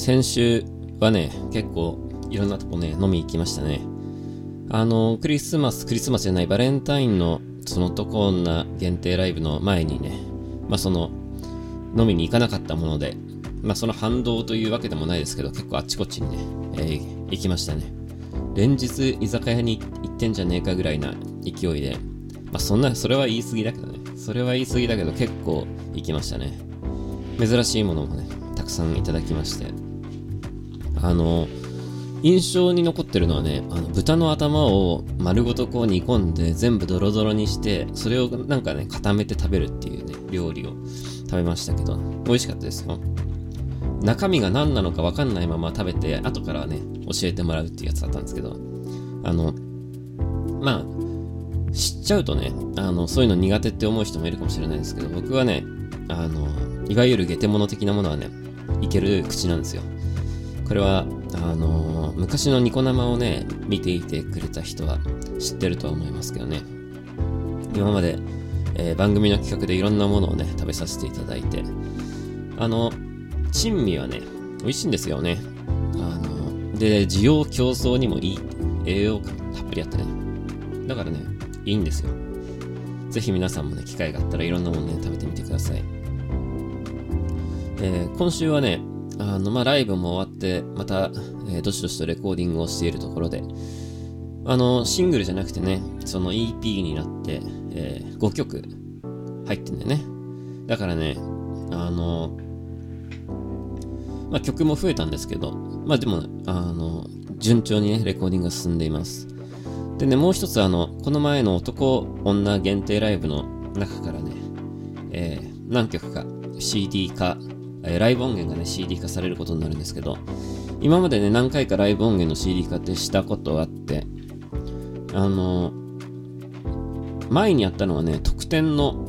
先週はね、結構いろんなとこね、飲み行きましたね。あの、クリスマス、クリスマスじゃない、バレンタインのその男女限定ライブの前にね、まあその、飲みに行かなかったもので、まあその反動というわけでもないですけど、結構あっちこっちにね、えー、行きましたね。連日居酒屋に行ってんじゃねえかぐらいな勢いで、まあそんな、それは言い過ぎだけどね。それは言い過ぎだけど結構行きましたね。珍しいものもね、たくさんいただきまして。あの、印象に残ってるのはね、あの豚の頭を丸ごとこう煮込んで全部ドロドロにして、それをなんかね、固めて食べるっていうね、料理を食べましたけど、美味しかったですよ。中身が何なのか分かんないまま食べて、後からね、教えてもらうっていうやつだったんですけど、あの、まあ、知っちゃうとね、あの、そういうの苦手って思う人もいるかもしれないですけど、僕はね、あの、いわゆるゲテモノ的なものはね、いける口なんですよ。これは、あのー、昔のニコ生をね、見ていてくれた人は知ってるとは思いますけどね。今まで、えー、番組の企画でいろんなものをね、食べさせていただいて、あの、珍味はね、美味しいんですよね。あの、で、需要競争にもいい。栄養価たっぷりあってね。だからね、いいんですよ。ぜひ皆さんもね、機会があったらいろんなものね、食べてみてください。えー、今週はね、あの、まあ、ライブも終わって、また、えー、どしどしとレコーディングをしているところで、あの、シングルじゃなくてね、その EP になって、えー、5曲入ってんだよね。だからね、あの、まあ、曲も増えたんですけど、まあでも、あの、順調にね、レコーディングが進んでいます。でね、もう一つあの、この前の男、女限定ライブの中からね、えー、何曲か CD 化えー、ライブ音源がね、CD 化されることになるんですけど、今までね、何回かライブ音源の CD 化ってしたことがあって、あのー、前にやったのはね、特典の、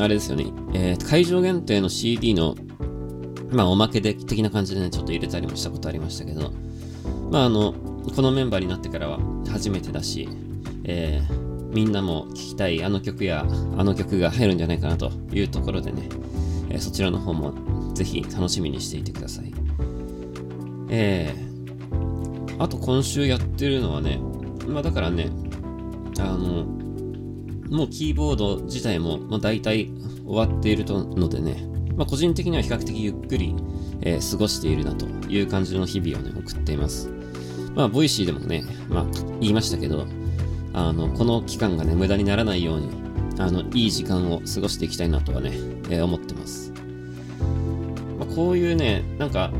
あれですよね、えー、会場限定の CD の、まあ、おまけで的な感じでね、ちょっと入れたりもしたことありましたけど、まあ、あの、このメンバーになってからは初めてだし、えー、みんなも聴きたいあの曲やあの曲が入るんじゃないかなというところでね、えそちらの方もぜひ楽しみにしていてください。えー、あと今週やってるのはね、まあだからね、あの、もうキーボード自体も、まあ、大体終わっているのでね、まあ、個人的には比較的ゆっくり、えー、過ごしているなという感じの日々をね、送っています。まあ、ボイシーでもね、まあ、言いましたけど、あの、この期間がね、無駄にならないように、あの、いい時間を過ごしていきたいなとはね、えー、思ってます。まあ、こういうね、なんか、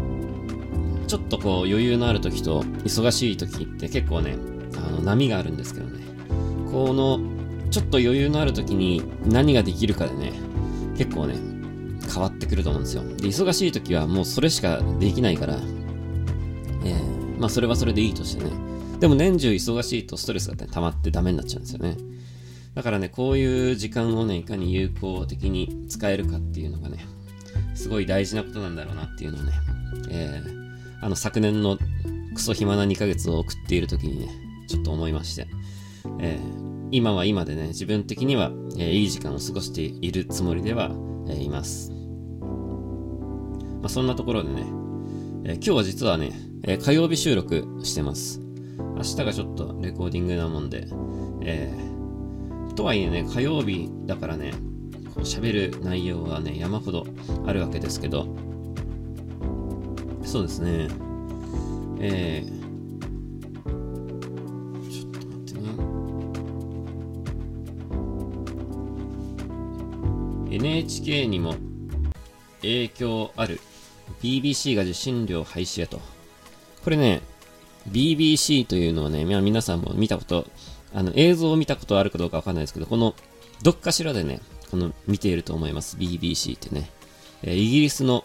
ちょっとこう余裕のある時と忙しい時って結構ね、あの波があるんですけどね。この、ちょっと余裕のある時に何ができるかでね、結構ね、変わってくると思うんですよ。で、忙しい時はもうそれしかできないから、えー、まあそれはそれでいいとしてね。でも年中忙しいとストレスが、ね、溜まってダメになっちゃうんですよね。だからね、こういう時間をね、いかに有効的に使えるかっていうのがね、すごい大事なことなんだろうなっていうのをね、えー、あの昨年のクソ暇な2ヶ月を送っている時にね、ちょっと思いまして、えー、今は今でね、自分的には、えー、いい時間を過ごしているつもりでは、えー、います。まあ、そんなところでね、え今日は実はね、え火曜日収録してます。明日がちょっとレコーディングなもんで、えーとはいえね、火曜日だからね、こう喋る内容はね、山ほどあるわけですけど、そうですね、えー、ちょっと待ってね。NHK にも影響ある BBC が受信料廃止へと。これね、BBC というのはね、皆さんも見たことあの、映像を見たことあるかどうかわかんないですけど、この、どっかしらでね、この、見ていると思います。BBC ってね。えー、イギリスの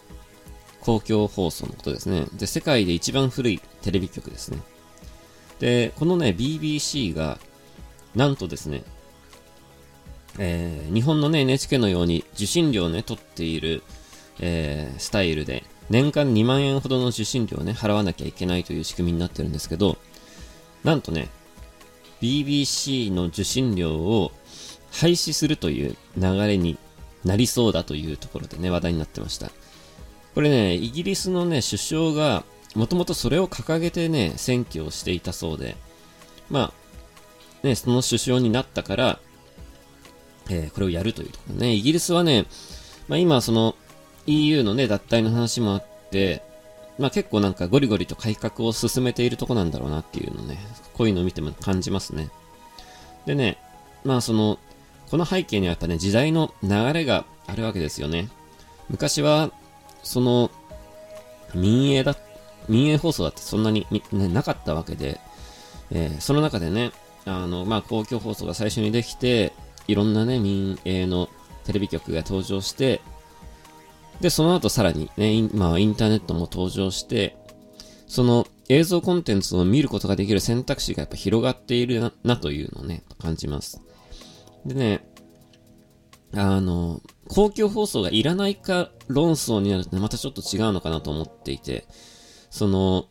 公共放送のことですね。で、世界で一番古いテレビ局ですね。で、このね、BBC が、なんとですね、えー、日本のね、NHK のように受信料をね、取っている、えー、スタイルで、年間2万円ほどの受信料をね、払わなきゃいけないという仕組みになってるんですけど、なんとね、BBC の受信料を廃止するという流れになりそうだというところでね、話題になってました。これね、イギリスのね、首相が、もともとそれを掲げてね、選挙をしていたそうで、まあ、ね、その首相になったから、えー、これをやるというところね。イギリスはね、まあ今その EU のね、脱退の話もあって、まあ結構なんかゴリゴリと改革を進めているとこなんだろうなっていうのね、こういうのを見ても感じますね。でね、まあその、この背景にはやっぱね、時代の流れがあるわけですよね。昔は、その、民営だ、民営放送だってそんなに、ね、なかったわけで、えー、その中でね、あの、まあ公共放送が最初にできて、いろんなね、民営のテレビ局が登場して、で、その後さらにね、まあインターネットも登場して、その映像コンテンツを見ることができる選択肢がやっぱ広がっているななというのをね、感じます。でね、あの、公共放送がいらないか論争になるとね、またちょっと違うのかなと思っていて、その、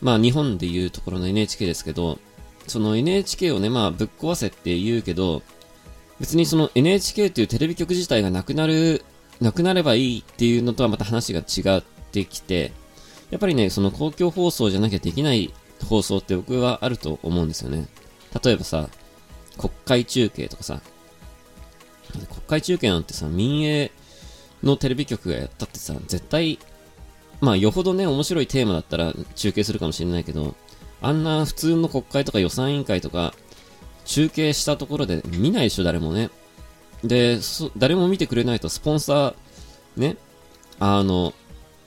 まあ日本でいうところの NHK ですけど、その NHK をね、まあぶっ壊せって言うけど、別にその NHK っていうテレビ局自体がなくなる、なくなればいいっていうのとはまた話が違ってきて、やっぱりね、その公共放送じゃなきゃできない放送って僕はあると思うんですよね。例えばさ、国会中継とかさ、国会中継なんてさ、民営のテレビ局がやったってさ、絶対、まあよほどね、面白いテーマだったら中継するかもしれないけど、あんな普通の国会とか予算委員会とか、中継したところで見ないでしょ、誰もね。で、誰も見てくれないと、スポンサー、ね、あの、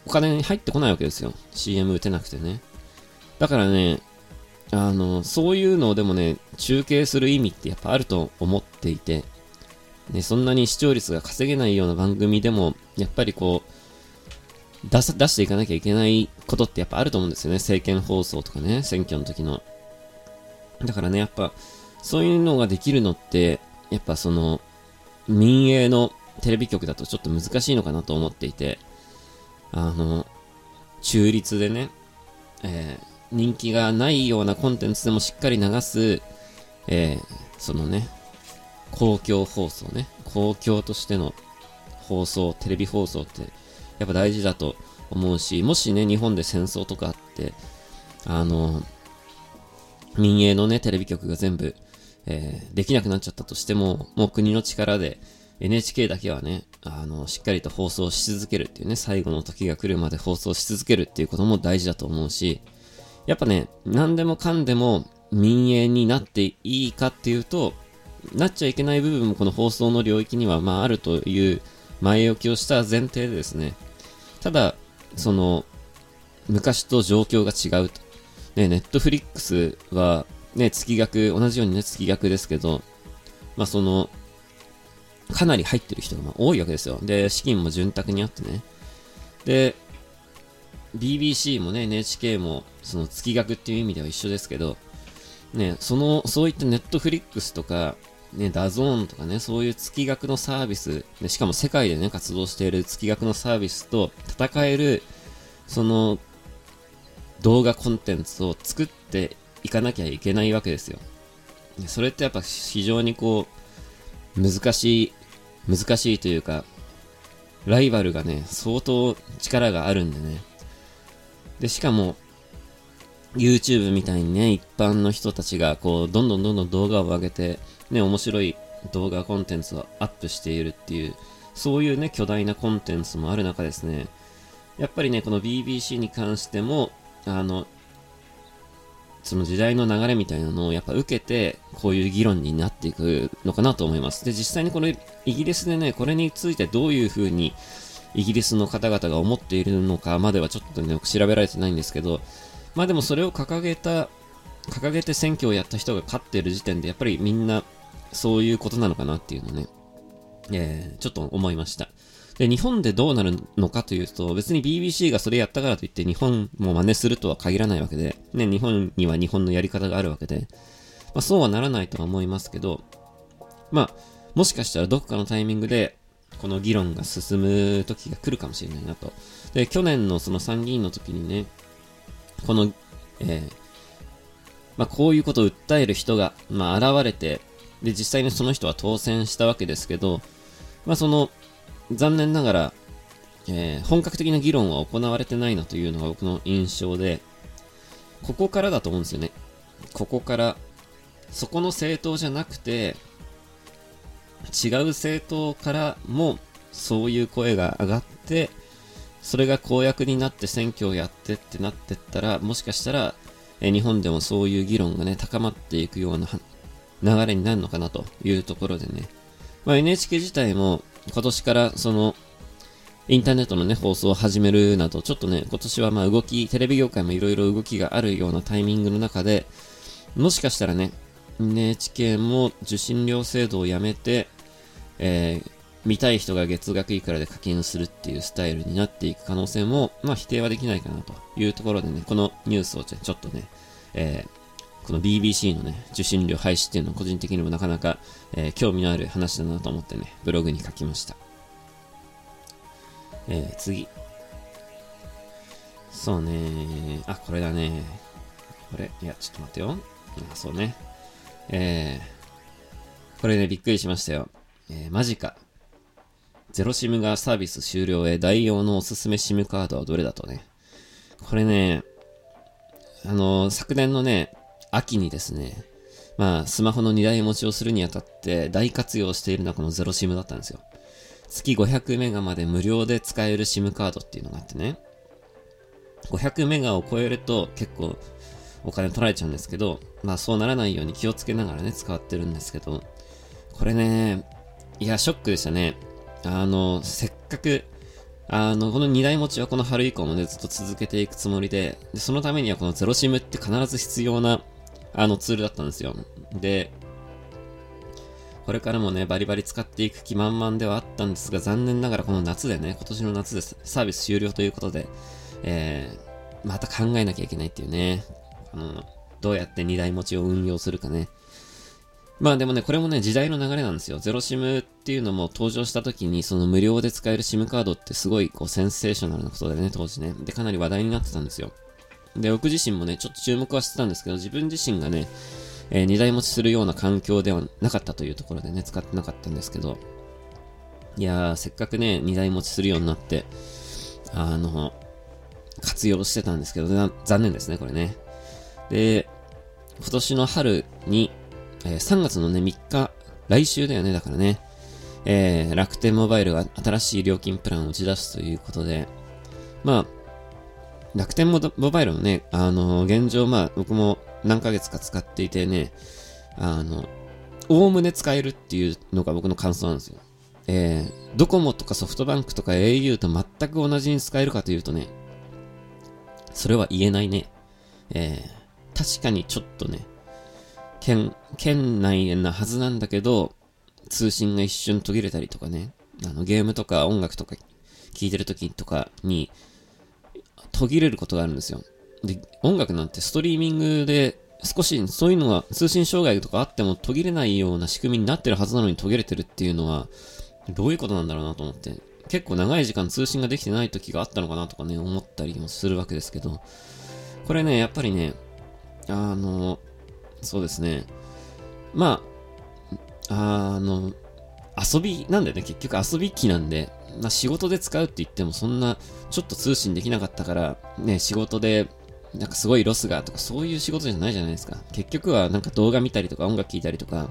お金に入ってこないわけですよ。CM 打てなくてね。だからね、あの、そういうのをでもね、中継する意味ってやっぱあると思っていて、ね、そんなに視聴率が稼げないような番組でも、やっぱりこう、出出していかなきゃいけないことってやっぱあると思うんですよね。政見放送とかね、選挙の時の。だからね、やっぱ、そういうのができるのって、やっぱその、民営のテレビ局だとちょっと難しいのかなと思っていて、あの、中立でね、えー、人気がないようなコンテンツでもしっかり流す、えー、そのね、公共放送ね、公共としての放送、テレビ放送って、やっぱ大事だと思うし、もしね、日本で戦争とかあって、あの、民営のね、テレビ局が全部えー、できなくなっちゃったとしても、もう国の力で NHK だけはね、あの、しっかりと放送し続けるっていうね、最後の時が来るまで放送し続けるっていうことも大事だと思うし、やっぱね、何でもかんでも民営になっていいかっていうと、なっちゃいけない部分もこの放送の領域にはまああるという前置きをした前提でですね、ただ、その、昔と状況が違うと。ね、ネットフリックスは、ね、月額、同じようにね、月額ですけど、まあその、かなり入ってる人が多いわけですよ。で、資金も潤沢にあってね。で、BBC もね、NHK も、その月額っていう意味では一緒ですけど、ね、その、そういったネットフリックスとか、ね、ダゾーンとかね、そういう月額のサービス、ね、しかも世界でね、活動している月額のサービスと戦える、その、動画コンテンツを作っていかなきゃいけないわけですよ。それってやっぱ非常にこう、難しい、難しいというか、ライバルがね、相当力があるんでね。で、しかも、YouTube みたいにね、一般の人たちがこう、どんどんどんどん動画を上げて、ね、面白い動画コンテンツをアップしているっていう、そういうね、巨大なコンテンツもある中ですね、やっぱりね、この BBC に関しても、あの、その時代の流れみたいなのをやっぱ受けて、こういう議論になっていくのかなと思います。で、実際にこのイギリスでね、これについてどういう風にイギリスの方々が思っているのかまではちょっとね、調べられてないんですけど、まあでもそれを掲げた、掲げて選挙をやった人が勝っている時点で、やっぱりみんなそういうことなのかなっていうのね、えー、ちょっと思いました。で、日本でどうなるのかというと、別に BBC がそれやったからといって日本も真似するとは限らないわけで、ね、日本には日本のやり方があるわけで、まあそうはならないとは思いますけど、まあ、もしかしたらどこかのタイミングで、この議論が進む時が来るかもしれないなと。で、去年のその参議院の時にね、この、えー、まあこういうことを訴える人が、まあ現れて、で、実際にその人は当選したわけですけど、まあその、残念ながら、えー、本格的な議論は行われてないなというのが僕の印象で、ここからだと思うんですよね。ここから、そこの政党じゃなくて、違う政党からもそういう声が上がって、それが公約になって選挙をやってってなってったら、もしかしたら、え日本でもそういう議論がね、高まっていくような流れになるのかなというところでね。まあ、NHK 自体も今年からその、インターネットのね、放送を始めるなど、ちょっとね、今年はまあ動き、テレビ業界もいろいろ動きがあるようなタイミングの中で、もしかしたらね、NHK も受信料制度をやめて、えー、見たい人が月額いくらで課金するっていうスタイルになっていく可能性も、まあ否定はできないかなというところでね、このニュースをちょっとね、えー、この BBC のね、受信料廃止っていうのは個人的にもなかなか、えー、興味のある話だなと思ってね、ブログに書きました。えー、次。そうねあ、これだね。これ、いや、ちょっと待ってよ。あ、そうね。えー、これね、びっくりしましたよ。えー、マジか。ゼロシムがサービス終了へ代用のおすすめシムカードはどれだとね。これね、あの、昨年のね、秋にですね、まあ、スマホの2台持ちをするにあたって大活用しているのはこのゼロシムだったんですよ。月500メガまで無料で使える SIM カードっていうのがあってね。500メガを超えると結構お金取られちゃうんですけど、まあそうならないように気をつけながらね、使ってるんですけど、これね、いや、ショックでしたね。あの、せっかく、あの、この2台持ちはこの春以降もね、ずっと続けていくつもりで、でそのためにはこのゼロシムって必ず必要な、あのツールだったんですよ。で、これからもね、バリバリ使っていく気満々ではあったんですが、残念ながらこの夏でね、今年の夏でサービス終了ということで、えー、また考えなきゃいけないっていうね、あの、どうやって2台持ちを運用するかね。まあでもね、これもね、時代の流れなんですよ。ゼロシムっていうのも登場した時に、その無料で使える SIM カードってすごいこうセンセーショナルなことでね、当時ね。で、かなり話題になってたんですよ。で、僕自身もね、ちょっと注目はしてたんですけど、自分自身がね、えー、二台持ちするような環境ではなかったというところでね、使ってなかったんですけど、いやー、せっかくね、二台持ちするようになって、あの、活用してたんですけど、残念ですね、これね。で、今年の春に、えー、3月のね、3日、来週だよね、だからね、えー、楽天モバイルが新しい料金プランを打ち出すということで、まあ、楽天モバイルのね、あの、現状、まあ、僕も何ヶ月か使っていてね、あの、おおむね使えるっていうのが僕の感想なんですよ。えー、ドコモとかソフトバンクとか au と全く同じに使えるかというとね、それは言えないね。えー、確かにちょっとね、県、県内なはずなんだけど、通信が一瞬途切れたりとかね、あの、ゲームとか音楽とか聴いてる時とかに、途切れることがあるんですよ。で、音楽なんてストリーミングで少しそういうのが通信障害とかあっても途切れないような仕組みになってるはずなのに途切れてるっていうのはどういうことなんだろうなと思って。結構長い時間通信ができてない時があったのかなとかね思ったりもするわけですけど。これねやっぱりねあのそうですね。まああの遊びなんだよね。結局遊び機なんで。まあ、仕事で使うって言ってもそんなちょっと通信できなかったからね仕事でなんかすごいロスがとかそういう仕事じゃないじゃないですか。結局はなんか動画見たりとか音楽聴いたりとか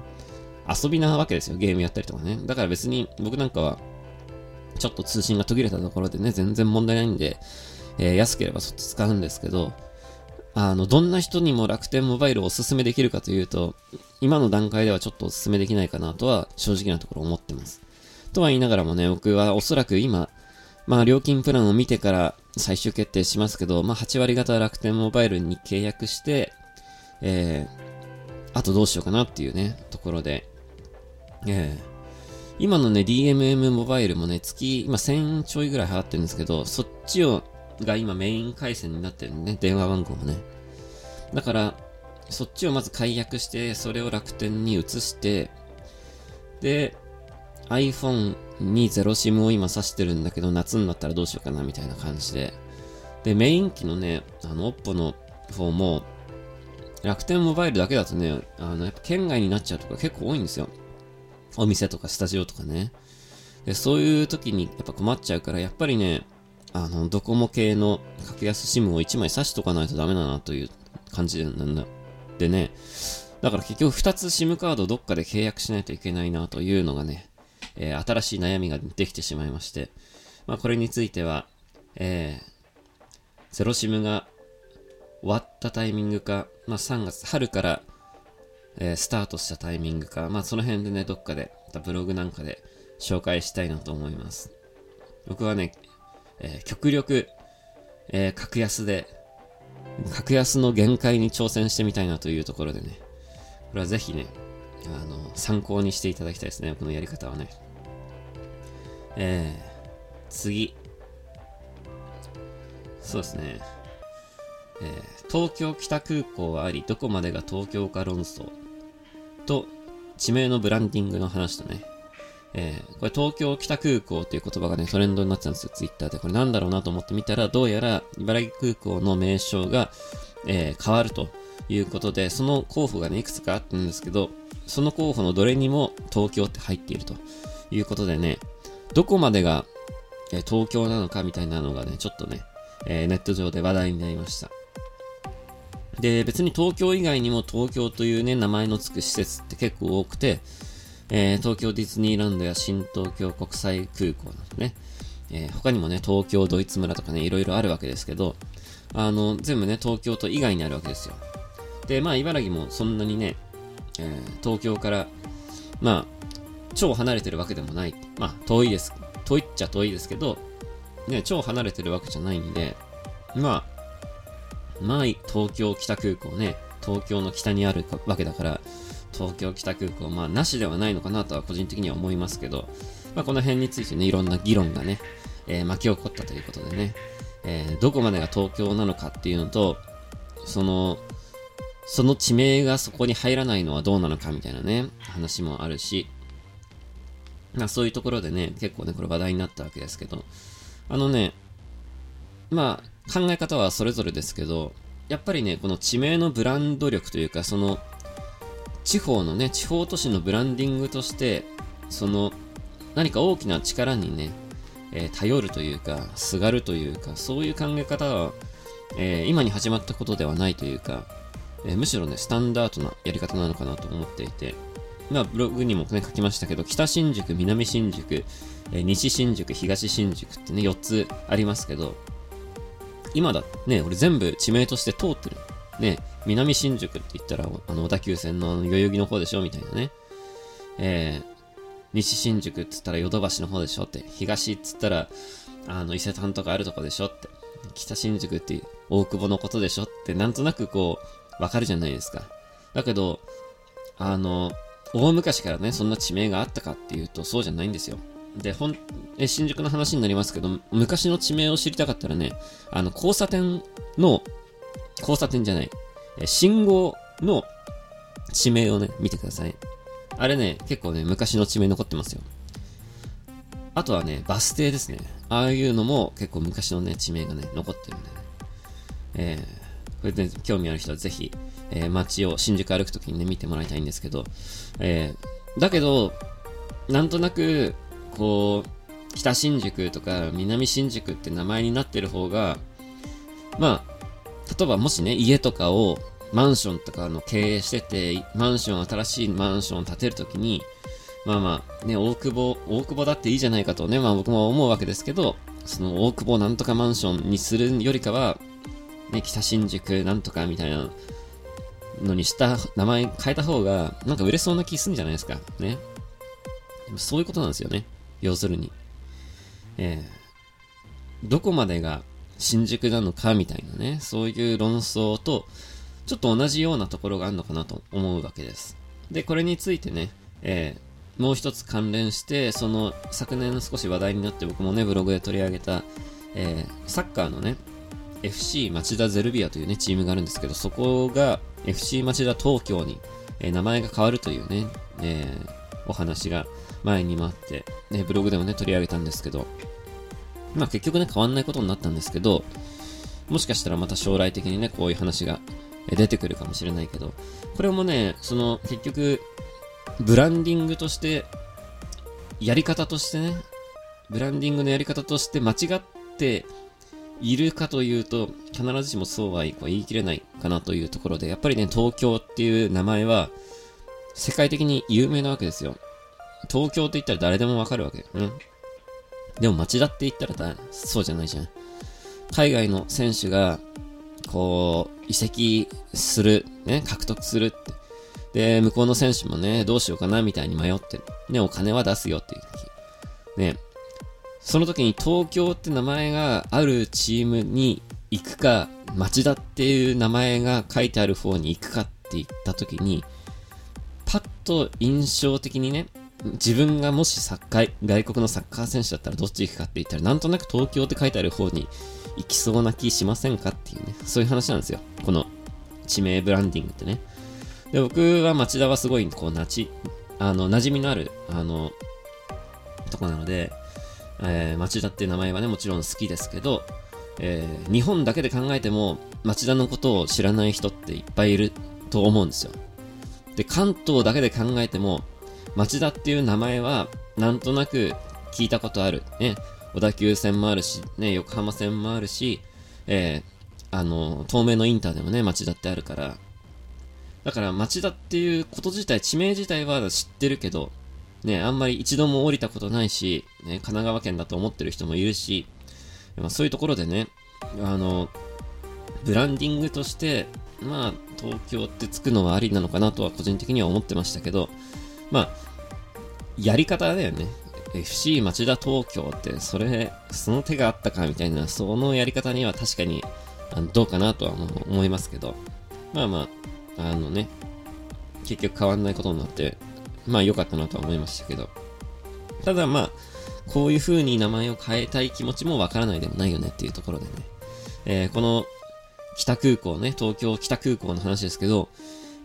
遊びなわけですよ。ゲームやったりとかね。だから別に僕なんかはちょっと通信が途切れたところでね、全然問題ないんで、えー、安ければそっち使うんですけど、あの、どんな人にも楽天モバイルをおすすめできるかというと、今の段階ではちょっとおすすめできないかなとは正直なところ思ってます。とは言いながらもね、僕はおそらく今、まあ料金プランを見てから最終決定しますけど、まあ8割方楽天モバイルに契約して、えー、あとどうしようかなっていうね、ところで、えー、今のね、DMM モバイルもね、月、今1000ちょいぐらい払ってるんですけど、そっちを、が今メイン回線になってるね、電話番号もね。だから、そっちをまず解約して、それを楽天に移して、で、iPhone にゼロ SIM を今挿してるんだけど、夏になったらどうしようかなみたいな感じで。で、メイン機のね、あの、OPPO の方も、楽天モバイルだけだとね、あの、やっぱ県外になっちゃうとか結構多いんですよ。お店とかスタジオとかね。でそういう時にやっぱ困っちゃうから、やっぱりね、あの、ドコモ系の格安 SIM を1枚挿しとかないとダメだなという感じなんだ。でね、だから結局2つ SIM カードどっかで契約しないといけないなというのがね、えー、新しい悩みができてしまいまして、まあこれについては、えー、ゼロ SIM が終わったタイミングか、まあ3月、春から、えー、スタートしたタイミングか、まあその辺でね、どっかで、またブログなんかで紹介したいなと思います。僕はね、えー、極力、えー、格安で、格安の限界に挑戦してみたいなというところでね、これはぜひね、あの、参考にしていただきたいですね、このやり方はね。えー、次。そうですね。えー、東京北空港はあり、どこまでが東京か論争と、地名のブランディングの話とね、えー、これ東京北空港っていう言葉がね、トレンドになってたんですよ、ツイッターで。これなんだろうなと思ってみたら、どうやら茨城空港の名称が、えー、変わるということで、その候補がね、いくつかあったんですけど、その候補のどれにも東京って入っているということでね、どこまでが、え、東京なのかみたいなのがね、ちょっとね、え、ネット上で話題になりました。で、別に東京以外にも東京というね、名前の付く施設って結構多くて、えー、東京ディズニーランドや新東京国際空港などね、えー、他にもね、東京ドイツ村とかね、いろいろあるわけですけど、あの、全部ね、東京都以外にあるわけですよ。で、まあ、茨城もそんなにね、えー、東京から、まあ、超離れてるわけでもない。まあ、遠いです。遠いっちゃ遠いですけど、ね、超離れてるわけじゃないんで、まあ、まあ、東京北空港ね、東京の北にあるわけだから、東京北空港、まあ、なしではないのかなとは個人的には思いますけど、まあ、この辺についてね、いろんな議論がね、えー、巻き起こったということでね、えー、どこまでが東京なのかっていうのと、その、その地名がそこに入らないのはどうなのかみたいなね、話もあるし、まあそういうところでね、結構ね、これ話題になったわけですけど、あのね、まあ考え方はそれぞれですけど、やっぱりね、この地名のブランド力というか、その、地方のね、地方都市のブランディングとして、その、何か大きな力にね、えー、頼るというか、すがるというか、そういう考え方は、えー、今に始まったことではないというか、えー、むしろね、スタンダードなやり方なのかなと思っていて、まあ、ブログにもね、書きましたけど、北新宿、南新宿、え西新宿、東新宿ってね、4つありますけど、今だ、ね、俺全部地名として通ってる。ね、南新宿って言ったら、あの、小田急線の代々木の方でしょみたいなね。えー、西新宿っつったらヨドバシの方でしょって。東っつったら、あの、伊勢丹とかあるとこでしょって。北新宿って大久保のことでしょって、なんとなくこう、わかるじゃないですか。だけど、あの、大昔からね、そんな地名があったかっていうと、そうじゃないんですよ。で、ほん、え、新宿の話になりますけど、昔の地名を知りたかったらね、あの、交差点の、交差点じゃない、え信号の地名をね、見てください。あれね、結構ね、昔の地名残ってますよ。あとはね、バス停ですね。ああいうのも結構昔のね、地名がね、残ってるんでね。えー、これで、興味ある人はぜひ、えー、街を新宿歩くときにね、見てもらいたいんですけど、えー、だけど、なんとなく、こう、北新宿とか南新宿って名前になってる方が、まあ、例えばもしね、家とかを、マンションとかの経営してて、マンション、新しいマンションを建てるときに、まあまあ、ね、大久保、大久保だっていいじゃないかとね、まあ僕も思うわけですけど、その大久保なんとかマンションにするよりかは、ね、北新宿なんとかみたいなのにした、名前変えた方が、なんか売れそうな気すんじゃないですか。ね。そういうことなんですよね。要するに。えー、どこまでが新宿なのかみたいなね、そういう論争と、ちょっと同じようなところがあるのかなと思うわけです。で、これについてね、えー、もう一つ関連して、その昨年少し話題になって僕もね、ブログで取り上げた、えー、サッカーのね、FC 町田ゼルビアというね、チームがあるんですけど、そこが FC 町田東京に、えー、名前が変わるというね、えー、お話が前にもあって、ね、ブログでもね、取り上げたんですけど、まあ結局ね、変わんないことになったんですけど、もしかしたらまた将来的にね、こういう話が出てくるかもしれないけど、これもね、その結局、ブランディングとして、やり方としてね、ブランディングのやり方として間違っているかというと、必ずしもそうは言い切れないかなというところで、やっぱりね、東京っていう名前は、世界的に有名なわけですよ。東京って言ったら誰でもわかるわけよね。でも町田って言ったらだ、そうじゃないじゃん。海外の選手が、こう、移籍する、ね、獲得するって。で、向こうの選手もね、どうしようかなみたいに迷ってる。ね、お金は出すよっていう時。ね、その時に東京って名前があるチームに行くか、町田っていう名前が書いてある方に行くかって言った時に、パッと印象的にね、自分がもしサッカー、外国のサッカー選手だったらどっち行くかって言ったら、なんとなく東京って書いてある方に行きそうな気しませんかっていうね、そういう話なんですよ。この地名ブランディングってね。で、僕は町田はすごい、こう、なち、あの、馴染みのある、あの、とこなので、えー、町田っていう名前はね、もちろん好きですけど、えー、日本だけで考えても、町田のことを知らない人っていっぱいいると思うんですよ。で、関東だけで考えても、町田っていう名前は、なんとなく聞いたことある。ね、小田急線もあるし、ね、横浜線もあるし、えー、あの、東名のインターでもね、町田ってあるから、だから町田っていうこと自体、地名自体は知ってるけど、ね、あんまり一度も降りたことないし、ね、神奈川県だと思ってる人もいるし、まあ、そういうところでね、あの、ブランディングとして、まあ、東京ってつくのはありなのかなとは個人的には思ってましたけど、まあ、やり方だよね。FC 町田東京って、それ、その手があったかみたいな、そのやり方には確かに、あのどうかなとは思いますけど、まあまあ、あのね、結局変わんないことになって、まあ良かったなとは思いましたけど。ただまあ、こういう風に名前を変えたい気持ちもわからないでもないよねっていうところでね。えー、この北空港ね、東京北空港の話ですけど、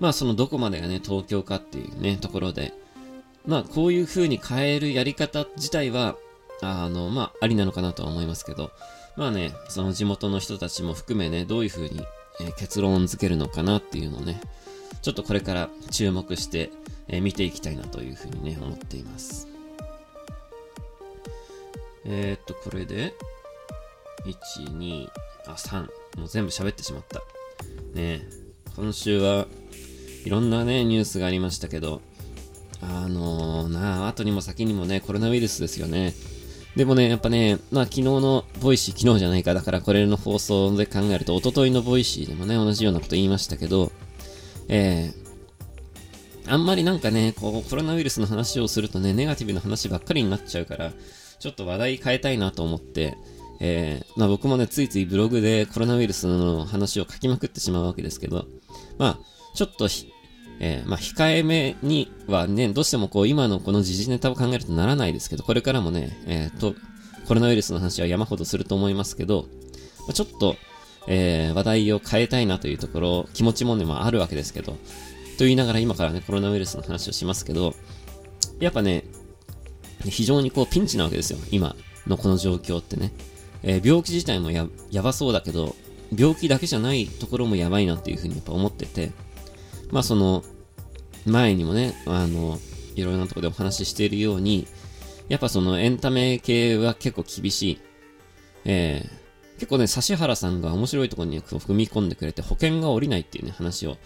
まあそのどこまでがね、東京かっていうね、ところで、まあこういう風に変えるやり方自体は、あの、まあありなのかなとは思いますけど、まあね、その地元の人たちも含めね、どういう風に、えー、結論付けるのかなっていうのをね、ちょっとこれから注目して、え、見ていきたいなというふうにね、思っています。えー、っと、これで、1、2、あ、3。もう全部喋ってしまった。ね今週はいろんなね、ニュースがありましたけど、あのー、なあ、後にも先にもね、コロナウイルスですよね。でもね、やっぱね、まあ昨日のボイシー、昨日じゃないか、だからこれの放送で考えると、一昨日のボイシーでもね、同じようなこと言いましたけど、えー、あんまりなんかね、こう、コロナウイルスの話をするとね、ネガティブな話ばっかりになっちゃうから、ちょっと話題変えたいなと思って、えー、まあ僕もね、ついついブログでコロナウイルスの話を書きまくってしまうわけですけど、まあ、ちょっとえー、まあ、控えめにはね、どうしてもこう、今のこの時事ネタを考えるとならないですけど、これからもね、えー、と、コロナウイルスの話は山ほどすると思いますけど、まあ、ちょっと、えー、話題を変えたいなというところ、気持ちもね、まああるわけですけど、と言いながら今からね、コロナウイルスの話をしますけど、やっぱね、非常にこうピンチなわけですよ、今のこの状況ってね。えー、病気自体もや、やばそうだけど、病気だけじゃないところもやばいなっていうふうにやっぱ思ってて、まあその、前にもね、あの、いろいろなとこでお話ししているように、やっぱそのエンタメ系は結構厳しい。えー、結構ね、指原さんが面白いところに踏み込んでくれて保険が下りないっていうね、話を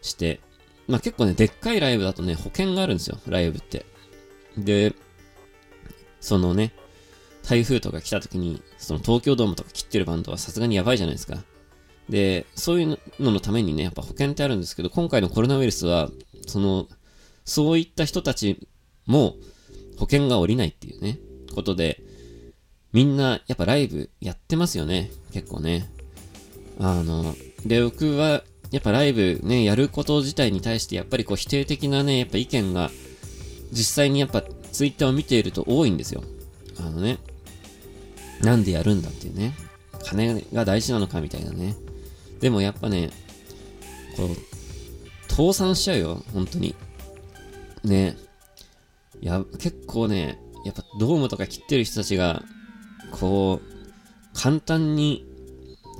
して、まあ結構ね、でっかいライブだとね、保険があるんですよ、ライブって。で、そのね、台風とか来た時に、その東京ドームとか切ってるバンドはさすがにやばいじゃないですか。で、そういうののためにね、やっぱ保険ってあるんですけど、今回のコロナウイルスは、その、そういった人たちも保険が下りないっていうね、ことで、みんな、やっぱライブやってますよね。結構ね。あの、で、僕は、やっぱライブね、やること自体に対して、やっぱりこう否定的なね、やっぱ意見が、実際にやっぱツイッターを見ていると多いんですよ。あのね、なんでやるんだっていうね。金が大事なのかみたいなね。でもやっぱね、こう、倒産しちゃうよ、本当に。ね。いや、結構ね、やっぱドームとか切ってる人たちが、こう、簡単に、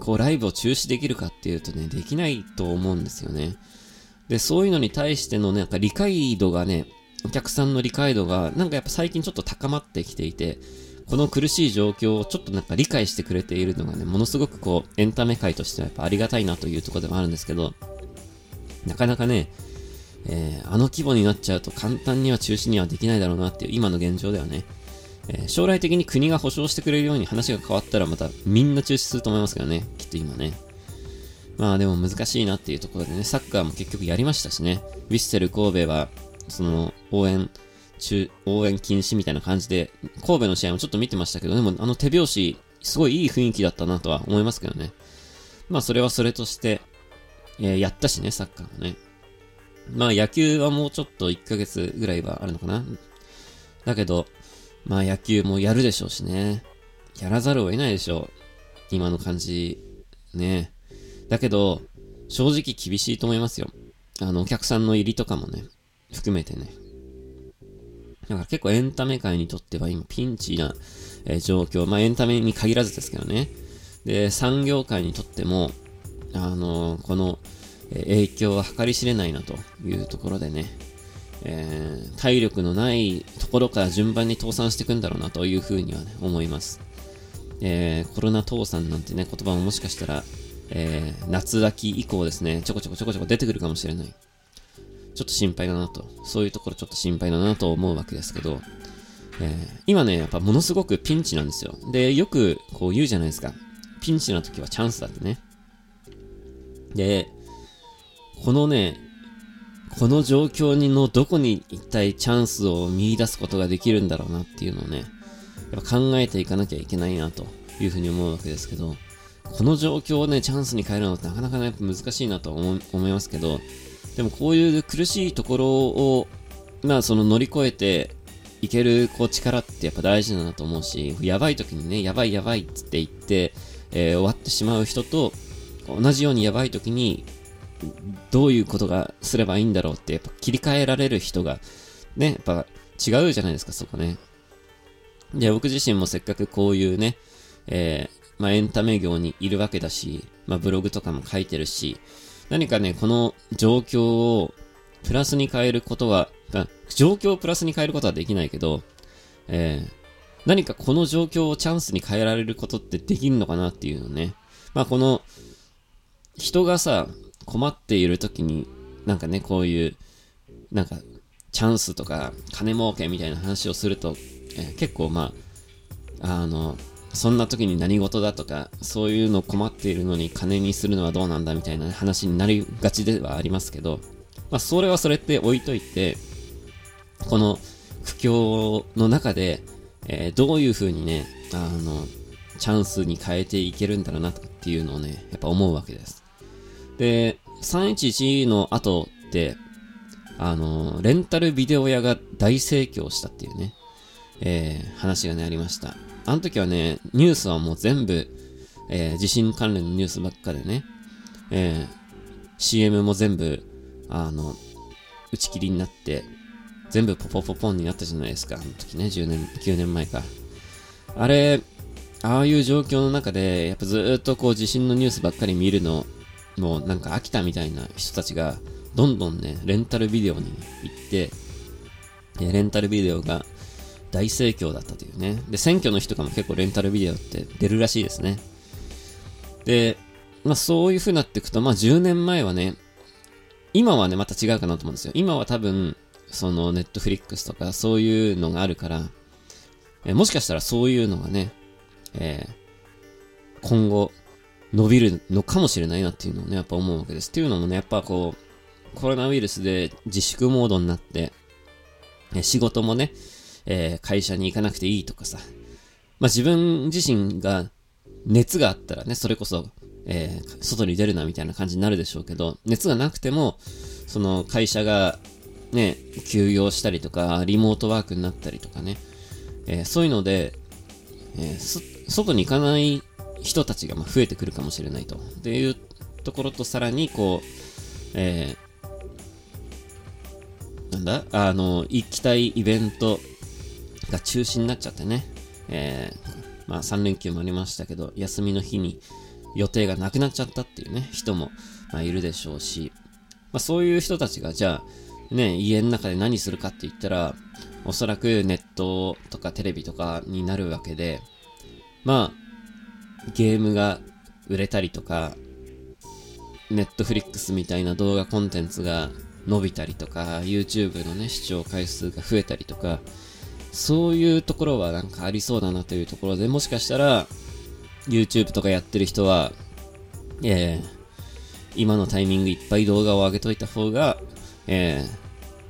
こう、ライブを中止できるかっていうとね、できないと思うんですよね。で、そういうのに対してのね、なんか理解度がね、お客さんの理解度が、なんかやっぱ最近ちょっと高まってきていて、この苦しい状況をちょっとなんか理解してくれているのがね、ものすごくこう、エンタメ界としてはやっぱありがたいなというところでもあるんですけど、なかなかね、えー、あの規模になっちゃうと簡単には中止にはできないだろうなっていう今の現状ではね、えー、将来的に国が保証してくれるように話が変わったらまたみんな中止すると思いますけどね、きっと今ね。まあでも難しいなっていうところでね、サッカーも結局やりましたしね、ウィッセル神戸は、その応援、中、応援禁止みたいな感じで、神戸の試合もちょっと見てましたけど、でもあの手拍子、すごいいい雰囲気だったなとは思いますけどね。まあそれはそれとして、えー、やったしね、サッカーもね。まあ野球はもうちょっと1ヶ月ぐらいはあるのかな。だけど、まあ野球もやるでしょうしね。やらざるを得ないでしょう。今の感じ、ね。だけど、正直厳しいと思いますよ。あの、お客さんの入りとかもね、含めてね。だから結構エンタメ界にとっては今ピンチな、えー、状況。まあエンタメに限らずですけどね。で、産業界にとっても、あのー、この、えー、影響は計り知れないなというところでね、えー、体力のないところから順番に倒産していくんだろうなというふうにはね、思います。えー、コロナ倒産なんてね、言葉ももしかしたら、えー、夏秋以降ですね、ちょこちょこちょこちょこ出てくるかもしれない。ちょっと心配だなと。そういうところちょっと心配だなと思うわけですけど、えー、今ね、やっぱものすごくピンチなんですよ。で、よくこう言うじゃないですか。ピンチな時はチャンスだってね。で、このね、この状況にのどこに一体チャンスを見出すことができるんだろうなっていうのをね、やっぱ考えていかなきゃいけないなというふうに思うわけですけど、この状況をね、チャンスに変えるのってなかなかね、やっぱ難しいなと思思いますけど、でもこういう苦しいところを、まあその乗り越えていけるこう力ってやっぱ大事だなと思うし、やばい時にね、やばいやばいって言って、えー、終わってしまう人と、同じようにやばい時に、どういうことがすればいいんだろうって、やっぱ切り替えられる人が、ね、やっぱ違うじゃないですか、そこね。で、僕自身もせっかくこういうね、えー、まあエンタメ業にいるわけだし、まあブログとかも書いてるし、何かね、この状況をプラスに変えることは、状況をプラスに変えることはできないけど、えー、何かこの状況をチャンスに変えられることってできるのかなっていうのね。まあこの、人がさ、困っている時に、なんかね、こういう、なんか、チャンスとか、金儲けみたいな話をすると、え、結構まあ、あの、そんな時に何事だとか、そういうの困っているのに金にするのはどうなんだみたいな話になりがちではありますけど、まあそれはそれって置いといて、この苦境の中で、えー、どういう風にね、あの、チャンスに変えていけるんだろうなっていうのをね、やっぱ思うわけです。で、311の後って、あの、レンタルビデオ屋が大盛況したっていうね、えー、話がね、ありました。あの時はね、ニュースはもう全部、えー、地震関連のニュースばっかでね、えー、CM も全部、あの、打ち切りになって、全部ポポポポンになったじゃないですか。あの時ね、10年、9年前か。あれ、ああいう状況の中で、やっぱずっとこう地震のニュースばっかり見るの、もうなんか飽きたみたいな人たちが、どんどんね、レンタルビデオに行って、レンタルビデオが大盛況だったというね。で、選挙の日とかも結構レンタルビデオって出るらしいですね。で、まあそういう風になっていくと、まあ10年前はね、今はね、また違うかなと思うんですよ。今は多分、そのネットフリックスとかそういうのがあるから、えもしかしたらそういうのがね、えー、今後伸びるのかもしれないなっていうのをね、やっぱ思うわけです。っていうのもね、やっぱこう、コロナウイルスで自粛モードになって、仕事もね、えー、会社に行かなくていいとかさ。まあ、自分自身が熱があったらね、それこそ、えー、外に出るなみたいな感じになるでしょうけど、熱がなくても、その会社がね、休業したりとか、リモートワークになったりとかね、えー、そういうので、えー、外に行かない人たちがま増えてくるかもしれないと。っていうところとさらに、こう、えー、なんだ？あの、行きたいイベントが中止になっちゃってね、えー、まあ3連休もありましたけど、休みの日に予定がなくなっちゃったっていうね、人も、まあ、いるでしょうし、まあそういう人たちがじゃあ、ね、家の中で何するかって言ったら、おそらくネットとかテレビとかになるわけで、まあ、ゲームが売れたりとか、ネットフリックスみたいな動画コンテンツが伸びたりとか、YouTube のね、視聴回数が増えたりとか、そういうところはなんかありそうだなというところで、もしかしたら、YouTube とかやってる人は、えー、今のタイミングいっぱい動画を上げといた方が、えー、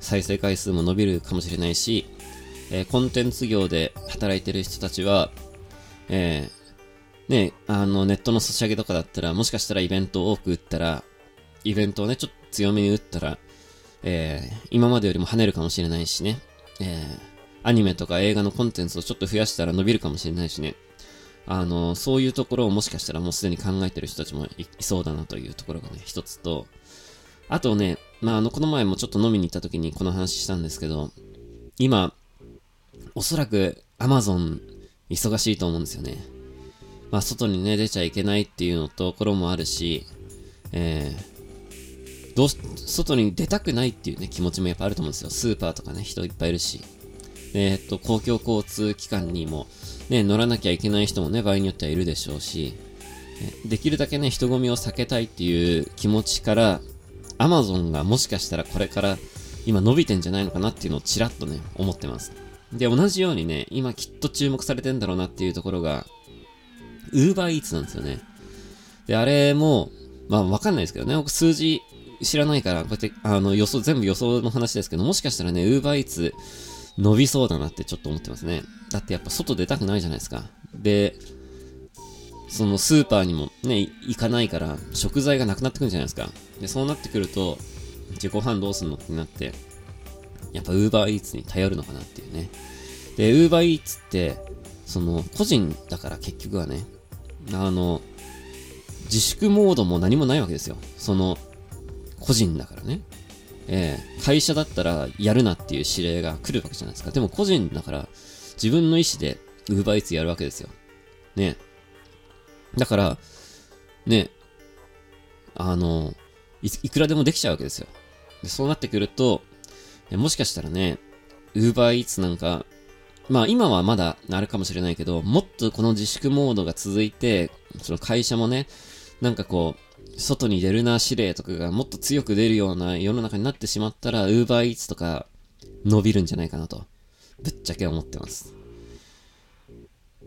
再生回数も伸びるかもしれないし、えー、コンテンツ業で働いてる人たちは、えー、ね、あの、ネットの差し上げとかだったら、もしかしたらイベントを多く打ったら、イベントをね、ちょっと強めに打ったら、えー、今までよりも跳ねるかもしれないしね、えー、アニメとか映画のコンテンツをちょっと増やしたら伸びるかもしれないしね、あの、そういうところをもしかしたらもうすでに考えてる人たちもいそうだなというところがね、一つと、あとね、まあ、あの、この前もちょっと飲みに行った時にこの話したんですけど、今、おそらく Amazon 忙しいと思うんですよね。まあ、外にね、出ちゃいけないっていうのところもあるし、えー、どう、外に出たくないっていうね、気持ちもやっぱあると思うんですよ。スーパーとかね、人いっぱいいるし。えー、っと、公共交通機関にも、ね、乗らなきゃいけない人もね、場合によってはいるでしょうし、できるだけね、人混みを避けたいっていう気持ちから、アマゾンがもしかしたらこれから今伸びてんじゃないのかなっていうのをちらっとね、思ってます。で、同じようにね、今きっと注目されてんだろうなっていうところが、ウーバーイーツなんですよね。で、あれも、まあわかんないですけどね、僕数字知らないから、こうやって、あの、予想、全部予想の話ですけど、もしかしたらね、ウーバーイーツ伸びそうだなってちょっと思ってますね。だってやっぱ外出たくないじゃないですか。で、そのスーパーにもね、行かないから食材がなくなってくるんじゃないですか。で、そうなってくると、じゃご飯どうすんのってなって、やっぱ Uber Eats に頼るのかなっていうね。で、Uber Eats って、その、個人だから結局はね、あの、自粛モードも何もないわけですよ。その、個人だからね。えー、会社だったらやるなっていう指令が来るわけじゃないですか。でも個人だから、自分の意思で Uber Eats やるわけですよ。ね。だから、ね、あの、いいくらでもできちゃうわけですよ。でそうなってくると、もしかしたらね、Uber Eats なんか、まあ今はまだなるかもしれないけど、もっとこの自粛モードが続いて、その会社もね、なんかこう、外に出るな指令とかがもっと強く出るような世の中になってしまったら、Uber Eats とか伸びるんじゃないかなと、ぶっちゃけ思ってます。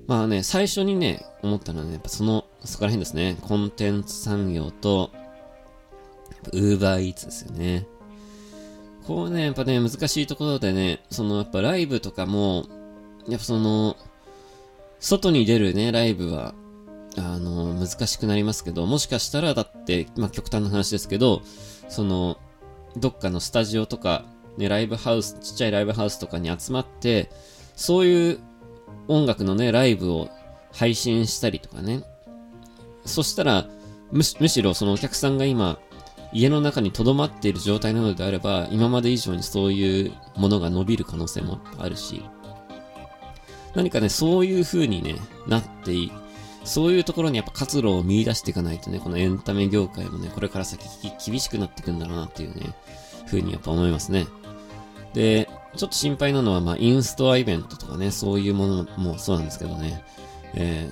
まあね、最初にね、思ったのはね、やっぱその、そこら辺ですね。コンテンツ産業と、ウーバーイーツですよね。こうね、やっぱね、難しいところでね、そのやっぱライブとかも、やっぱその、外に出るね、ライブは、あの、難しくなりますけど、もしかしたらだって、まあ極端な話ですけど、その、どっかのスタジオとか、ね、ライブハウス、ちっちゃいライブハウスとかに集まって、そういう音楽のね、ライブを配信したりとかね。そしたら、むむしろそのお客さんが今、家の中に留まっている状態なのであれば、今まで以上にそういうものが伸びる可能性もあるし、何かね、そういう風にね、なっていい。そういうところにやっぱ活路を見出していかないとね、このエンタメ業界もね、これから先厳しくなっていくんだろうなっていうね、風にやっぱ思いますね。で、ちょっと心配なのは、まあ、インストアイベントとかね、そういうものもそうなんですけどね、え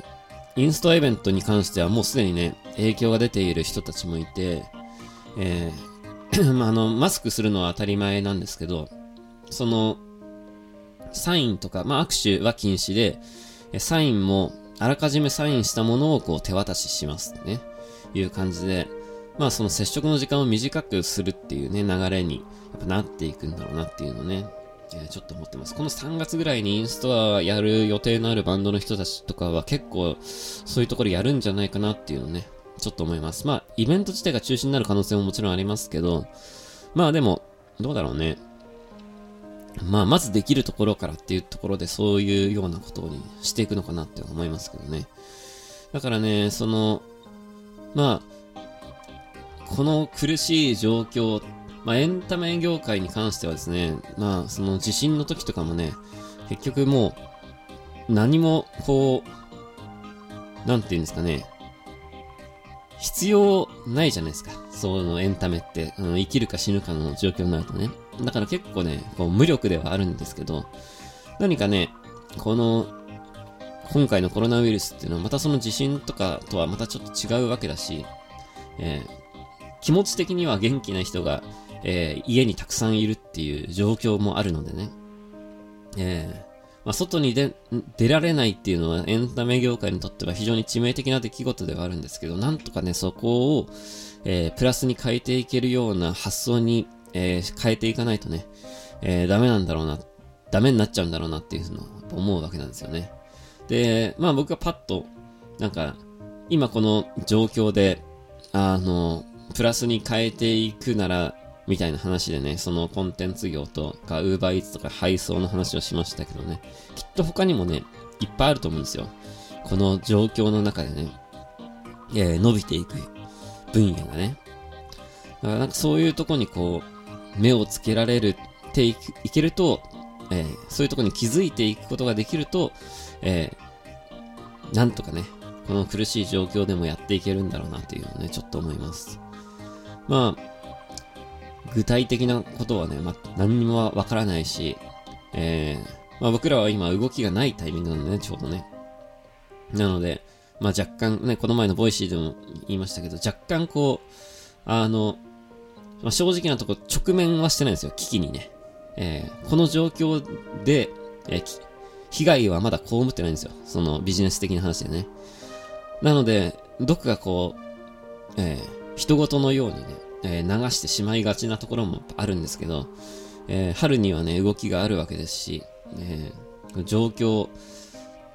ー、インストアイベントに関してはもうすでにね、影響が出ている人たちもいて、えー まあ、あの、マスクするのは当たり前なんですけど、その、サインとか、まあ、握手は禁止で、サインも、あらかじめサインしたものをこう手渡ししますね。いう感じで、まあその接触の時間を短くするっていうね、流れにやっぱなっていくんだろうなっていうのね、えー、ちょっと思ってます。この3月ぐらいにインストアやる予定のあるバンドの人たちとかは結構そういうところやるんじゃないかなっていうのね、ちょっと思います。まあ、イベント自体が中止になる可能性ももちろんありますけど、まあでも、どうだろうね。まあ、まずできるところからっていうところでそういうようなことにしていくのかなって思いますけどね。だからね、その、まあ、この苦しい状況まあ、エンタメ業界に関してはですね、まあ、その地震の時とかもね、結局もう、何も、こう、なんて言うんですかね、必要ないじゃないですか。そのエンタメって、うん、生きるか死ぬかの状況になるとね。だから結構ね、こう無力ではあるんですけど、何かね、この、今回のコロナウイルスっていうのはまたその地震とかとはまたちょっと違うわけだし、えー、気持ち的には元気な人が、えー、家にたくさんいるっていう状況もあるのでね。えー、まあ、外に出、出られないっていうのはエンタメ業界にとっては非常に致命的な出来事ではあるんですけど、なんとかね、そこを、えー、プラスに変えていけるような発想に、えー、変えていかないとね、えー、ダメなんだろうな、ダメになっちゃうんだろうなっていうのを思うわけなんですよね。で、まあ僕がパッと、なんか、今この状況で、あの、プラスに変えていくなら、みたいな話でね、そのコンテンツ業とか、ウーバーイーツとか配送の話をしましたけどね、きっと他にもね、いっぱいあると思うんですよ。この状況の中でね、えー、伸びていく分野がね。だからなんかそういうとこにこう、目をつけられるっていけると、えー、そういうとこに気づいていくことができると、えー、なんとかね、この苦しい状況でもやっていけるんだろうなっていうのをね、ちょっと思います。まあ、具体的なことはね、まあ何にもわからないし、えー、まあ、僕らは今動きがないタイミングなんでね、ちょうどね。なので、まあ、若干ね、この前のボイシーでも言いましたけど、若干こう、あの、まあ、正直なとこ直面はしてないんですよ、危機にね。えー、この状況で、えー、被害はまだ被ってないんですよ。そのビジネス的な話でね。なので、どこかこう、えー、人事のようにね、えー、流してしまいがちなところもあるんですけど、えー、春にはね、動きがあるわけですし、えー、状況、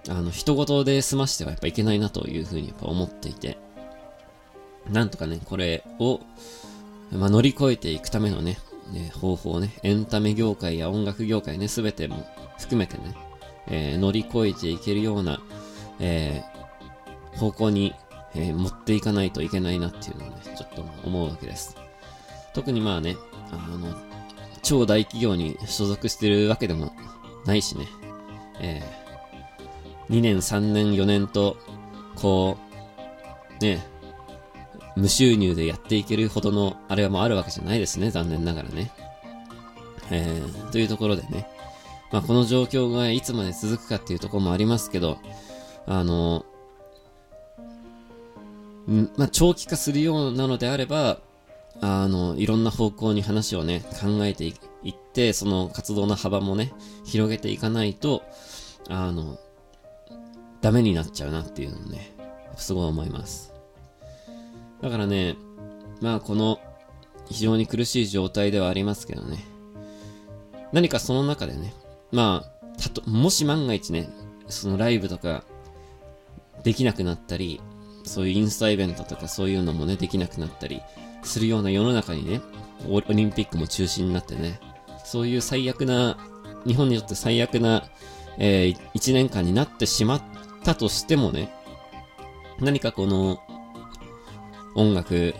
あの、人事で済ましてはやっぱいけないなというふうにやっぱ思っていて、なんとかね、これを、まあ、乗り越えていくためのね、ね方法ね、エンタメ業界や音楽業界ね、すべても含めてね、えー、乗り越えていけるような、えー、方向にえー、持っていかないといけないなっていうのをね、ちょっと思うわけです。特にまあね、あの、超大企業に所属してるわけでもないしね、えー、2年、3年、4年と、こう、ね、無収入でやっていけるほどの、あれはもうあるわけじゃないですね、残念ながらね。えー、というところでね、まあこの状況がいつまで続くかっていうところもありますけど、あの、まあ、長期化するようなのであれば、あの、いろんな方向に話をね、考えていって、その活動の幅もね、広げていかないと、あの、ダメになっちゃうなっていうのをね、すごい思います。だからね、まあこの、非常に苦しい状態ではありますけどね、何かその中でね、まあ、たと、もし万が一ね、そのライブとか、できなくなったり、そういうインスタイベントとかそういうのもね、できなくなったりするような世の中にね、オリンピックも中止になってね、そういう最悪な、日本にとって最悪な、えー、1年間になってしまったとしてもね、何かこの、音楽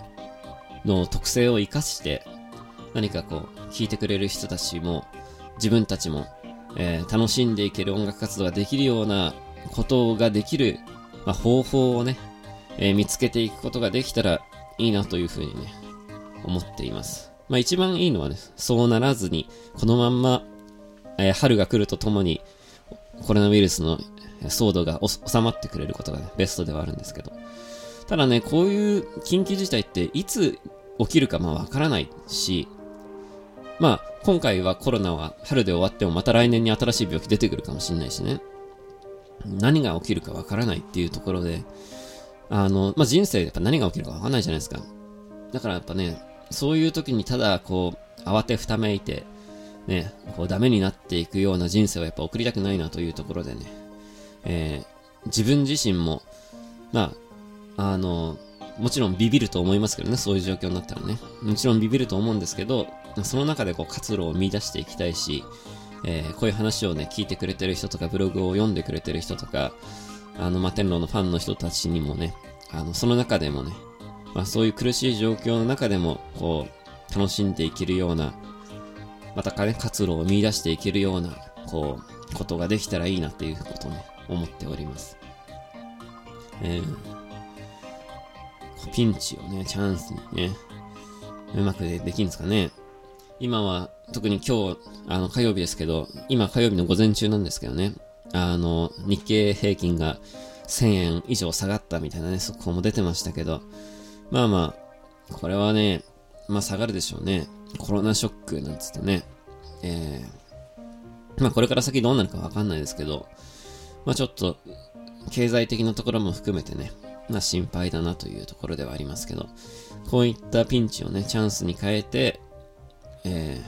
の特性を活かして、何かこう、聴いてくれる人たちも、自分たちも、えー、楽しんでいける音楽活動ができるようなことができる、まあ、方法をね、えー、見つけていくことができたらいいなというふうにね、思っています。まあ一番いいのはね、そうならずに、このまんま、えー、春が来るとともに、コロナウイルスの騒動が収まってくれることがね、ベストではあるんですけど。ただね、こういう緊急事態っていつ起きるかまあわからないし、まあ、今回はコロナは春で終わってもまた来年に新しい病気出てくるかもしれないしね。何が起きるかわからないっていうところで、あの、まあ、人生やっぱ何が起きるかわかんないじゃないですか。だからやっぱね、そういう時にただこう、慌てふためいて、ね、こうダメになっていくような人生をやっぱ送りたくないなというところでね、えー、自分自身も、まあ、あの、もちろんビビると思いますけどね、そういう状況になったらね。もちろんビビると思うんですけど、その中でこう活路を見出していきたいし、えー、こういう話をね、聞いてくれてる人とか、ブログを読んでくれてる人とか、あの、摩天楼のファンの人たちにもね、あの、その中でもね、まあそういう苦しい状況の中でも、こう、楽しんでいけるような、またかね、活路を見出していけるような、こう、ことができたらいいなっていうことをね、思っております。えー、ピンチをね、チャンスにね、うまくできるんですかね。今は、特に今日、あの、火曜日ですけど、今火曜日の午前中なんですけどね、あの、日経平均が1000円以上下がったみたいなね、速報も出てましたけど、まあまあ、これはね、まあ下がるでしょうね。コロナショックなんつってね。えー、まあこれから先どうなるかわかんないですけど、まあちょっと、経済的なところも含めてね、まあ心配だなというところではありますけど、こういったピンチをね、チャンスに変えて、え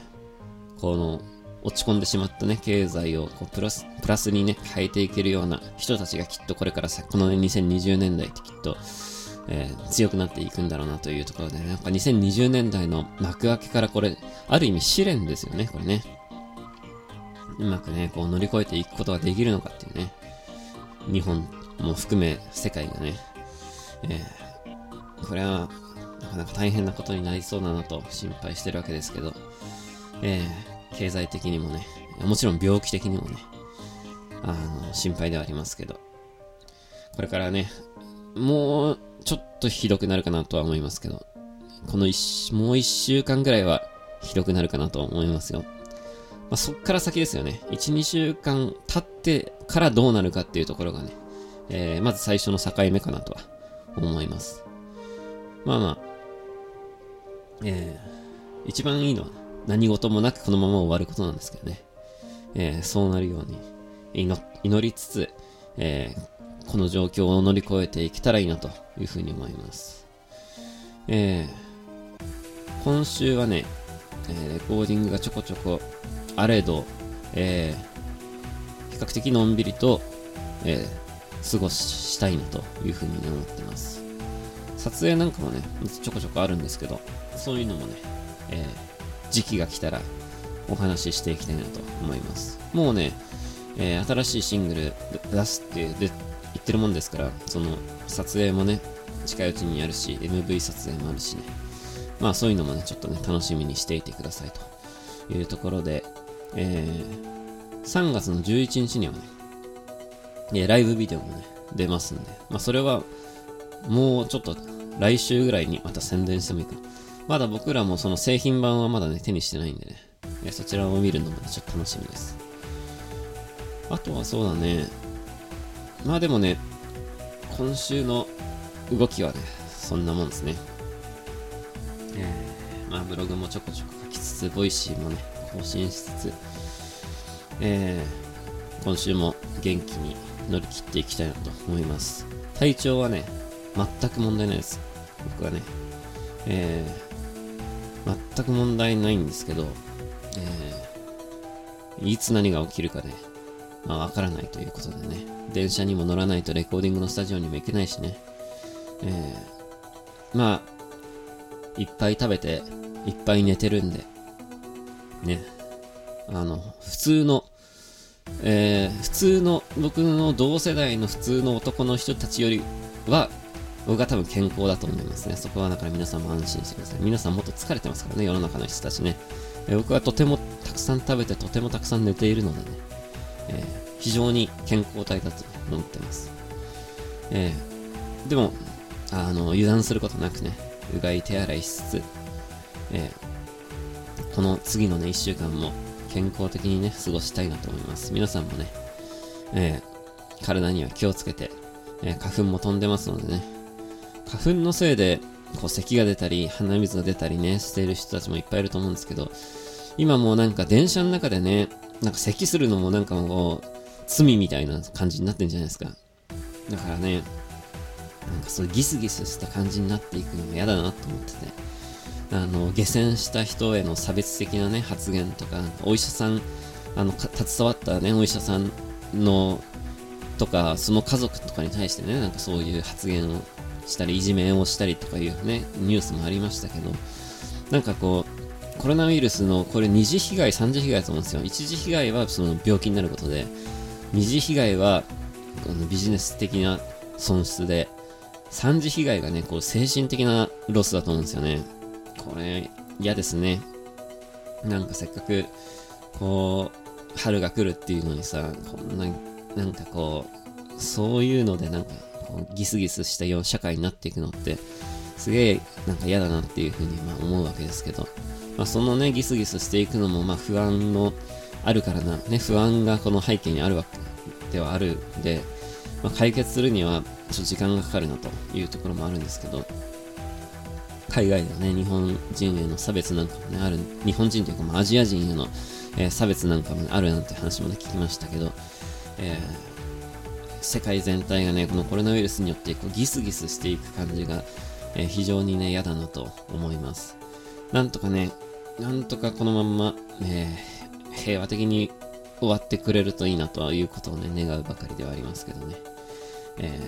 ー、この、落ち込んでしまったね、経済をこうプラス、プラスにね、変えていけるような人たちがきっとこれからさ、このね、2020年代ってきっと、えー、強くなっていくんだろうなというところで、ね、なんか2020年代の幕開けからこれ、ある意味試練ですよね、これね。うまくね、こう乗り越えていくことができるのかっていうね。日本も含め世界がね、えー、これはなかなか大変なことになりそうだなと心配してるわけですけど、えー、経済的にもね、もちろん病気的にもね、あの、心配ではありますけど、これからね、もうちょっとひどくなるかなとは思いますけど、この一、もう一週間ぐらいはひどくなるかなと思いますよ。まあ、そっから先ですよね。1、2週間経ってからどうなるかっていうところがね、えー、まず最初の境目かなとは思います。まあまあ、えー、一番いいのは何事もなくこのまま終わることなんですけどね。えー、そうなるように祈りつつ、えー、この状況を乗り越えていけたらいいなというふうに思います。えー、今週はね、えー、レコーディングがちょこちょこあれど、えー、比較的のんびりと、えー、過ごしたいなというふうに思ってます。撮影なんかもね、ちょこちょこあるんですけど、そういうのもね、えー、時期が来たらお話ししていきたいなと思います。もうね、えー、新しいシングル出すって言ってるもんですから、その撮影もね、近いうちにやるし、MV 撮影もあるしね。まあそういうのもね、ちょっとね、楽しみにしていてくださいというところで、えー、3月の11日にはね、えライブビデオもね、出ますんで、まあそれは、もうちょっと来週ぐらいにまた宣伝してもいいかな。まだ僕らもその製品版はまだね、手にしてないんでね、えそちらを見るのも、ね、ちょっと楽しみです。あとはそうだね、まあでもね、今週の動きはね、そんなもんですね。えー、まあブログもちょこちょこ書きつつ、ボイシーもね、更新しつつ、えー、今週も元気に乗り切っていきたいなと思います。体調はね、全く問題ないです。僕はね。えー、全く問題ないんですけど、えー、いつ何が起きるかね、まあわからないということでね、電車にも乗らないとレコーディングのスタジオにも行けないしね、えー、まあ、いっぱい食べて、いっぱい寝てるんで、ね、あの、普通の、えー、普通の、僕の同世代の普通の男の人たちよりは、僕は多分健康だと思いますね。そこはだから皆さんも安心してください。皆さんもっと疲れてますからね、世の中の人たちね。えー、僕はとてもたくさん食べて、とてもたくさん寝ているのでね、えー、非常に健康体だと思ってます。えー、でも、あの、油断することなくね、うがい手洗いしつつ、えー、この次のね、1週間も健康的にね、過ごしたいなと思います。皆さんもね、えー、体には気をつけて、えー、花粉も飛んでますのでね、花粉のせいで、こう咳が出たり、鼻水が出たりね、している人たちもいっぱいいると思うんですけど、今もうなんか電車の中でね、なんか咳するのもなんかもう、罪みたいな感じになってんじゃないですか。だからね、なんかそうギスギスした感じになっていくのも嫌だなと思ってて、あの、下船した人への差別的なね、発言とか、お医者さん、あの、携わったね、お医者さんの、とか、その家族とかに対してね、なんかそういう発言をしたり、いじめをしたりとかいうね、ニュースもありましたけど、なんかこう、コロナウイルスの、これ二次被害、三次被害だと思うんですよ。一次被害はその病気になることで、二次被害は、このビジネス的な損失で、三次被害がね、こう精神的なロスだと思うんですよね。これ、嫌ですね。なんかせっかく、こう、春が来るっていうのにさ、こんな、なんかこう、そういうのでなんか、こうギスギスしたような社会になっていくのって、すげえなんか嫌だなっていうふうにま思うわけですけど、まあ、そのね、ギスギスしていくのもま不安のあるからな、ね、不安がこの背景にあるわけではあるんで、まあ、解決するにはちょっと時間がかかるなというところもあるんですけど、海外ではね、日本人への差別なんかもね、ある、日本人というか、まあ、アジア人への、えー、差別なんかも、ね、あるなんて話もね、聞きましたけど、えー、世界全体がね、このコロナウイルスによってこうギスギスしていく感じが、えー、非常にね、嫌だなと思います。なんとかね、なんとかこのまんま、えー、平和的に終わってくれるといいなということをね、願うばかりではありますけどね。え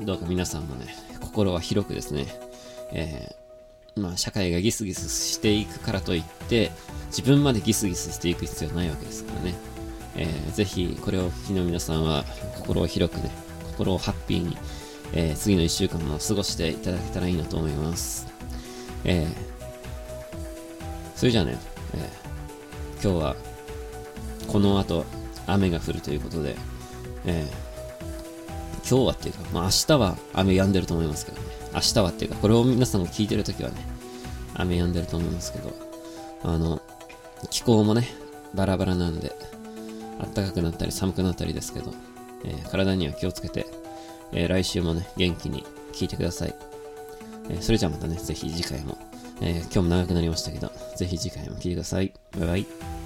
ー、どうか皆さんもね、心は広くですね、えー、まあ、社会がギスギスしていくからといって、自分までギスギスしていく必要ないわけですからね。えー、ぜひ、これをお聞きの皆さんは、心を広くね、心をハッピーに、えー、次の1週間も過ごしていただけたらいいなと思います。えー、それじゃあね、えー、今日は、この後、雨が降るということで、えー、今日はっていうか、まあ明日は雨止んでると思いますけどね。明日はっていうか、これを皆さんが聞いてるときはね、雨止んでると思いますけど、あの、気候もね、バラバラなんで、暖かくなったり寒くなったりですけど、えー、体には気をつけて、えー、来週もね、元気に聞いてください。えー、それじゃあまたね、ぜひ次回も、え今日も長くなりましたけど、ぜひ次回も聞いてください。バイバイ。